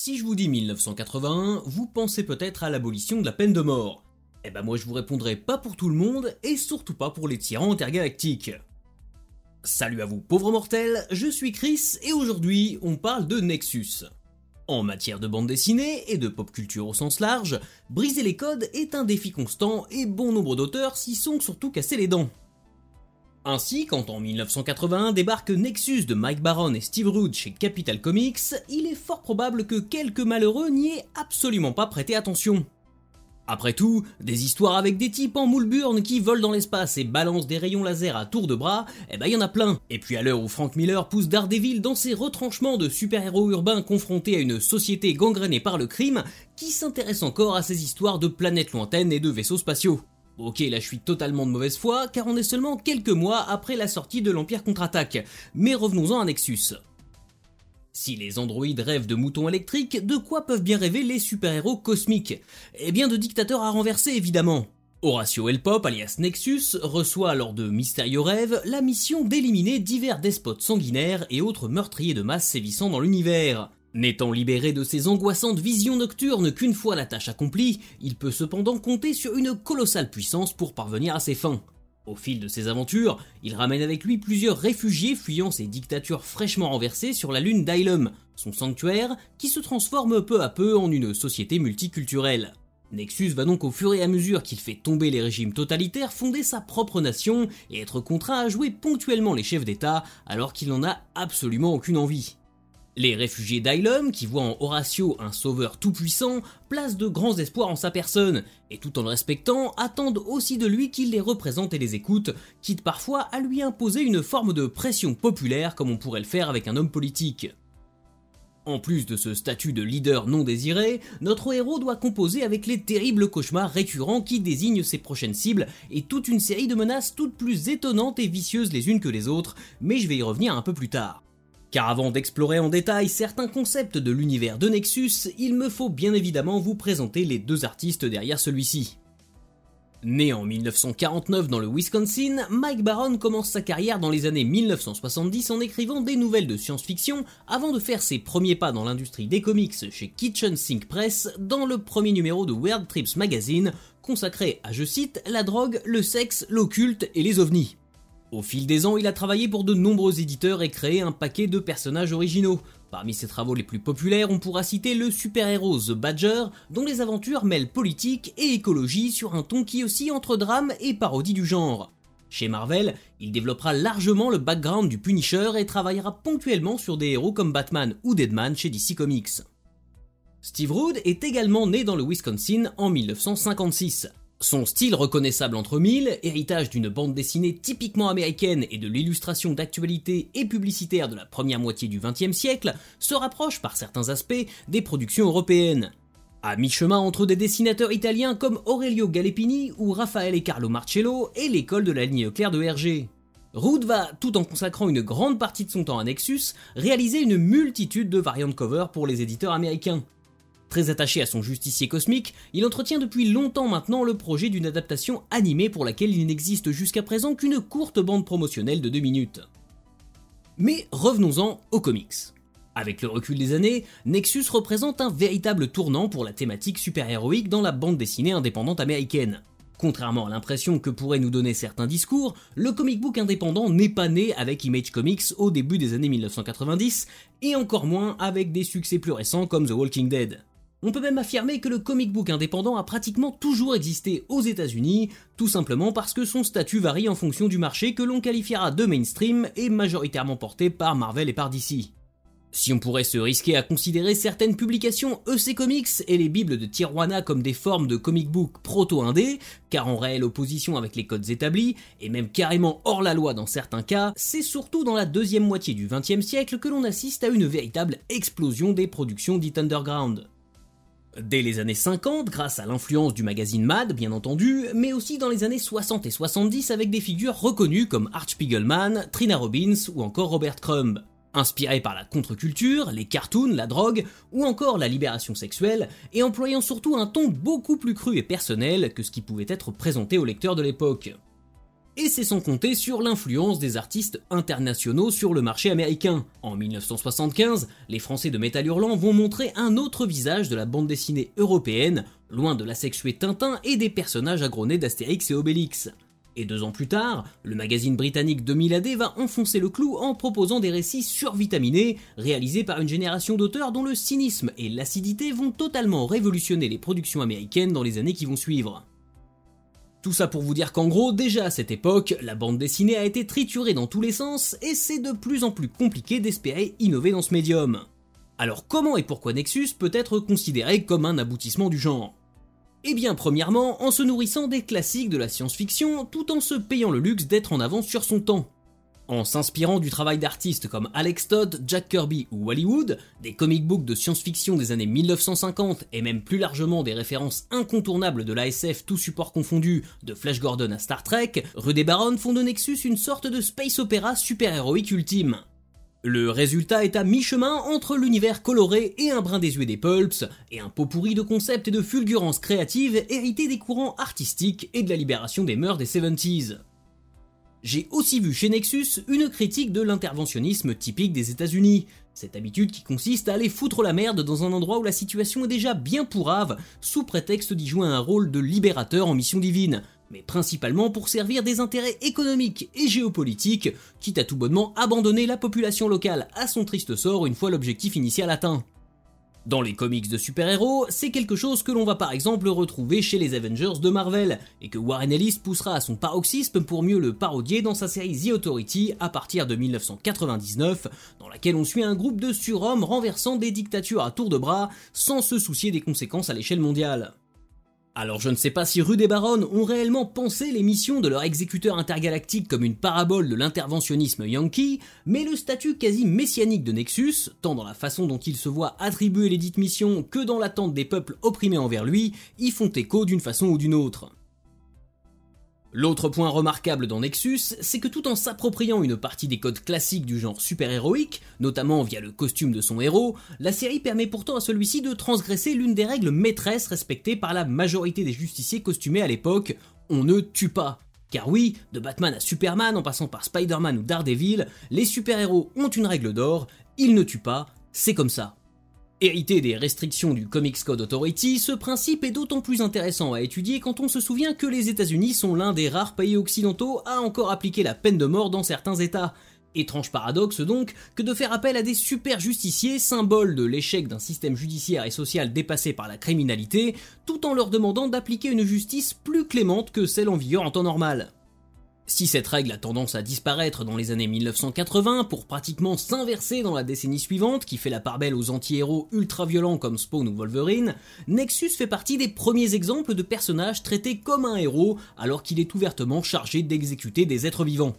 Si je vous dis 1981, vous pensez peut-être à l'abolition de la peine de mort. Eh ben moi je vous répondrai pas pour tout le monde et surtout pas pour les tyrans intergalactiques. Salut à vous pauvres mortels, je suis Chris et aujourd'hui on parle de Nexus. En matière de bande dessinée et de pop culture au sens large, briser les codes est un défi constant et bon nombre d'auteurs s'y sont surtout cassés les dents. Ainsi, quand en 1981 débarque Nexus de Mike Baron et Steve Rude chez Capital Comics, il est fort probable que quelques malheureux n'y aient absolument pas prêté attention. Après tout, des histoires avec des types en moule qui volent dans l'espace et balancent des rayons laser à tour de bras, eh ben y en a plein. Et puis à l'heure où Frank Miller pousse Daredevil dans ses retranchements de super-héros urbains confrontés à une société gangrénée par le crime, qui s'intéresse encore à ces histoires de planètes lointaines et de vaisseaux spatiaux Ok, là je suis totalement de mauvaise foi, car on est seulement quelques mois après la sortie de l'Empire contre-attaque, mais revenons-en à Nexus. Si les androïdes rêvent de moutons électriques, de quoi peuvent bien rêver les super-héros cosmiques? Eh bien de dictateurs à renverser évidemment. Horatio Elpop, alias Nexus, reçoit lors de mystérieux rêves la mission d'éliminer divers despotes sanguinaires et autres meurtriers de masse sévissant dans l'univers. N'étant libéré de ces angoissantes visions nocturnes qu'une fois la tâche accomplie, il peut cependant compter sur une colossale puissance pour parvenir à ses fins. Au fil de ses aventures, il ramène avec lui plusieurs réfugiés fuyant ces dictatures fraîchement renversées sur la lune d'Ilum, son sanctuaire, qui se transforme peu à peu en une société multiculturelle. Nexus va donc au fur et à mesure qu'il fait tomber les régimes totalitaires fonder sa propre nation et être contraint à jouer ponctuellement les chefs d'État alors qu'il n'en a absolument aucune envie. Les réfugiés d'Ilum, qui voient en Horatio un sauveur tout-puissant, placent de grands espoirs en sa personne, et tout en le respectant, attendent aussi de lui qu'il les représente et les écoute, quitte parfois à lui imposer une forme de pression populaire comme on pourrait le faire avec un homme politique. En plus de ce statut de leader non désiré, notre héros doit composer avec les terribles cauchemars récurrents qui désignent ses prochaines cibles et toute une série de menaces toutes plus étonnantes et vicieuses les unes que les autres, mais je vais y revenir un peu plus tard. Car avant d'explorer en détail certains concepts de l'univers de Nexus, il me faut bien évidemment vous présenter les deux artistes derrière celui-ci. Né en 1949 dans le Wisconsin, Mike Baron commence sa carrière dans les années 1970 en écrivant des nouvelles de science-fiction avant de faire ses premiers pas dans l'industrie des comics chez Kitchen Sink Press dans le premier numéro de Weird Trips Magazine consacré à, je cite, la drogue, le sexe, l'occulte et les ovnis. Au fil des ans, il a travaillé pour de nombreux éditeurs et créé un paquet de personnages originaux. Parmi ses travaux les plus populaires, on pourra citer le super-héros The Badger, dont les aventures mêlent politique et écologie sur un ton qui aussi entre drame et parodie du genre. Chez Marvel, il développera largement le background du Punisher et travaillera ponctuellement sur des héros comme Batman ou Deadman chez DC Comics. Steve Rude est également né dans le Wisconsin en 1956. Son style reconnaissable entre mille, héritage d'une bande dessinée typiquement américaine et de l'illustration d'actualité et publicitaire de la première moitié du XXe siècle, se rapproche par certains aspects des productions européennes. À mi-chemin entre des dessinateurs italiens comme Aurelio Gallepini ou Raphaël et Carlo Marcello et l'école de la ligne claire de Hergé. Rude va, tout en consacrant une grande partie de son temps à Nexus, réaliser une multitude de variantes cover pour les éditeurs américains. Très attaché à son justicier cosmique, il entretient depuis longtemps maintenant le projet d'une adaptation animée pour laquelle il n'existe jusqu'à présent qu'une courte bande promotionnelle de 2 minutes. Mais revenons-en aux comics. Avec le recul des années, Nexus représente un véritable tournant pour la thématique super-héroïque dans la bande dessinée indépendante américaine. Contrairement à l'impression que pourraient nous donner certains discours, le comic book indépendant n'est pas né avec Image Comics au début des années 1990, et encore moins avec des succès plus récents comme The Walking Dead. On peut même affirmer que le comic book indépendant a pratiquement toujours existé aux États-Unis, tout simplement parce que son statut varie en fonction du marché que l'on qualifiera de mainstream et majoritairement porté par Marvel et par DC. Si on pourrait se risquer à considérer certaines publications EC Comics et les bibles de Tijuana comme des formes de comic book proto-indé, car en réelle opposition avec les codes établis, et même carrément hors la loi dans certains cas, c'est surtout dans la deuxième moitié du XXe siècle que l'on assiste à une véritable explosion des productions dites underground. Dès les années 50, grâce à l'influence du magazine Mad, bien entendu, mais aussi dans les années 60 et 70 avec des figures reconnues comme Art Spiegelman, Trina Robbins ou encore Robert Crumb. Inspiré par la contre-culture, les cartoons, la drogue ou encore la libération sexuelle, et employant surtout un ton beaucoup plus cru et personnel que ce qui pouvait être présenté aux lecteurs de l'époque. Et c'est sans compter sur l'influence des artistes internationaux sur le marché américain. En 1975, les Français de Métal Hurlant vont montrer un autre visage de la bande dessinée européenne, loin de la sexuée Tintin et des personnages agronnés d'Astérix et Obélix. Et deux ans plus tard, le magazine britannique 2000 AD va enfoncer le clou en proposant des récits survitaminés, réalisés par une génération d'auteurs dont le cynisme et l'acidité vont totalement révolutionner les productions américaines dans les années qui vont suivre. Tout ça pour vous dire qu'en gros, déjà à cette époque, la bande dessinée a été triturée dans tous les sens et c'est de plus en plus compliqué d'espérer innover dans ce médium. Alors comment et pourquoi Nexus peut être considéré comme un aboutissement du genre? Eh bien, premièrement, en se nourrissant des classiques de la science-fiction, tout en se payant le luxe d'être en avance sur son temps. En s'inspirant du travail d'artistes comme Alex Todd, Jack Kirby ou Hollywood, des comic books de science-fiction des années 1950 et même plus largement des références incontournables de l'ASF tout support confondu, de Flash Gordon à Star Trek, Rude et Baron font de Nexus une sorte de space opéra super-héroïque ultime. Le résultat est à mi-chemin entre l'univers coloré et un brin désuet des pulps, et un pot pourri de concepts et de fulgurances créatives hérités des courants artistiques et de la libération des mœurs des 70s. J'ai aussi vu chez Nexus une critique de l'interventionnisme typique des États-Unis, cette habitude qui consiste à aller foutre la merde dans un endroit où la situation est déjà bien pourrave, sous prétexte d'y jouer un rôle de libérateur en mission divine, mais principalement pour servir des intérêts économiques et géopolitiques, quitte à tout bonnement abandonner la population locale à son triste sort une fois l'objectif initial atteint. Dans les comics de super-héros, c'est quelque chose que l'on va par exemple retrouver chez les Avengers de Marvel, et que Warren Ellis poussera à son paroxysme pour mieux le parodier dans sa série The Authority à partir de 1999, dans laquelle on suit un groupe de surhommes renversant des dictatures à tour de bras, sans se soucier des conséquences à l'échelle mondiale. Alors je ne sais pas si Rude et Baron ont réellement pensé les missions de leur exécuteur intergalactique comme une parabole de l'interventionnisme yankee, mais le statut quasi messianique de Nexus, tant dans la façon dont il se voit attribuer les dites missions que dans l'attente des peuples opprimés envers lui, y font écho d'une façon ou d'une autre. L'autre point remarquable dans Nexus, c'est que tout en s'appropriant une partie des codes classiques du genre super-héroïque, notamment via le costume de son héros, la série permet pourtant à celui-ci de transgresser l'une des règles maîtresses respectées par la majorité des justiciers costumés à l'époque, on ne tue pas. Car oui, de Batman à Superman en passant par Spider-Man ou Daredevil, les super-héros ont une règle d'or, ils ne tuent pas, c'est comme ça. Hérité des restrictions du Comics Code Authority, ce principe est d'autant plus intéressant à étudier quand on se souvient que les États-Unis sont l'un des rares pays occidentaux à encore appliquer la peine de mort dans certains États. Étrange paradoxe donc que de faire appel à des super justiciers, symbole de l'échec d'un système judiciaire et social dépassé par la criminalité, tout en leur demandant d'appliquer une justice plus clémente que celle en vigueur en temps normal. Si cette règle a tendance à disparaître dans les années 1980 pour pratiquement s'inverser dans la décennie suivante qui fait la part belle aux anti-héros ultra-violents comme Spawn ou Wolverine, Nexus fait partie des premiers exemples de personnages traités comme un héros alors qu'il est ouvertement chargé d'exécuter des êtres vivants.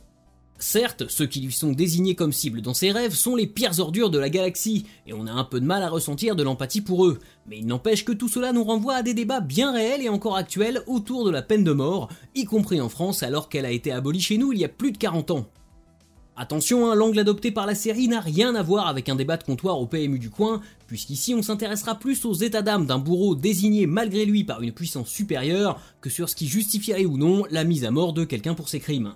Certes, ceux qui lui sont désignés comme cible dans ses rêves sont les pires ordures de la galaxie, et on a un peu de mal à ressentir de l'empathie pour eux, mais il n'empêche que tout cela nous renvoie à des débats bien réels et encore actuels autour de la peine de mort, y compris en France alors qu'elle a été abolie chez nous il y a plus de 40 ans. Attention, hein, l'angle adopté par la série n'a rien à voir avec un débat de comptoir au PMU du coin, puisqu'ici on s'intéressera plus aux états d'âme d'un bourreau désigné malgré lui par une puissance supérieure que sur ce qui justifierait ou non la mise à mort de quelqu'un pour ses crimes.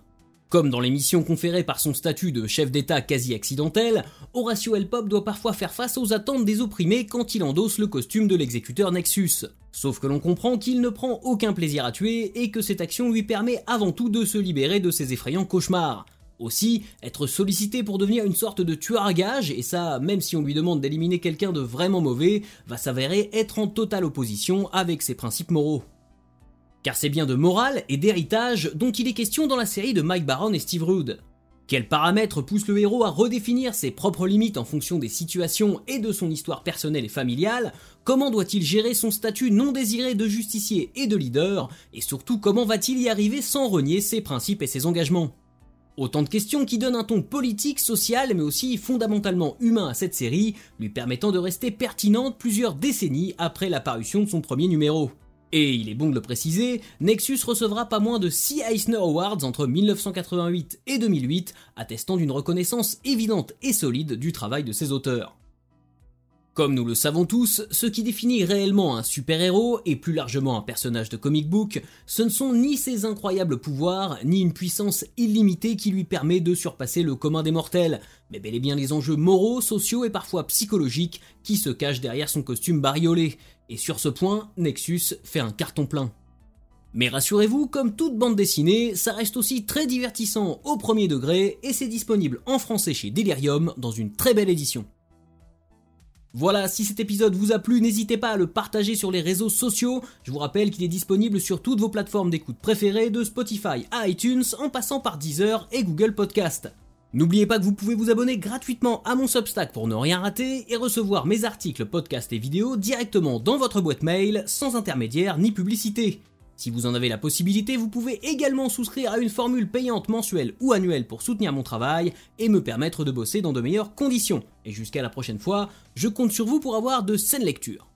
Comme dans les missions conférées par son statut de chef d'État quasi accidentel, Horatio Pop doit parfois faire face aux attentes des opprimés quand il endosse le costume de l'exécuteur Nexus. Sauf que l'on comprend qu'il ne prend aucun plaisir à tuer et que cette action lui permet avant tout de se libérer de ses effrayants cauchemars. Aussi, être sollicité pour devenir une sorte de tueur à gage, et ça même si on lui demande d'éliminer quelqu'un de vraiment mauvais, va s'avérer être en totale opposition avec ses principes moraux. Car c'est bien de morale et d'héritage dont il est question dans la série de Mike Baron et Steve Rude. Quels paramètres poussent le héros à redéfinir ses propres limites en fonction des situations et de son histoire personnelle et familiale? Comment doit-il gérer son statut non désiré de justicier et de leader? Et surtout, comment va-t-il y arriver sans renier ses principes et ses engagements? Autant de questions qui donnent un ton politique, social, mais aussi fondamentalement humain à cette série, lui permettant de rester pertinente plusieurs décennies après la parution de son premier numéro. Et il est bon de le préciser, Nexus recevra pas moins de 6 Eisner Awards entre 1988 et 2008, attestant d'une reconnaissance évidente et solide du travail de ses auteurs. Comme nous le savons tous, ce qui définit réellement un super-héros, et plus largement un personnage de comic book, ce ne sont ni ses incroyables pouvoirs, ni une puissance illimitée qui lui permet de surpasser le commun des mortels, mais bel et bien les enjeux moraux, sociaux et parfois psychologiques qui se cachent derrière son costume bariolé. Et sur ce point, Nexus fait un carton plein. Mais rassurez-vous, comme toute bande dessinée, ça reste aussi très divertissant au premier degré, et c'est disponible en français chez Delirium dans une très belle édition. Voilà, si cet épisode vous a plu, n'hésitez pas à le partager sur les réseaux sociaux. Je vous rappelle qu'il est disponible sur toutes vos plateformes d'écoute préférées, de Spotify à iTunes, en passant par Deezer et Google Podcast. N'oubliez pas que vous pouvez vous abonner gratuitement à mon Substack pour ne rien rater et recevoir mes articles, podcasts et vidéos directement dans votre boîte mail, sans intermédiaire ni publicité. Si vous en avez la possibilité, vous pouvez également souscrire à une formule payante mensuelle ou annuelle pour soutenir mon travail et me permettre de bosser dans de meilleures conditions. Et jusqu'à la prochaine fois, je compte sur vous pour avoir de saines lectures.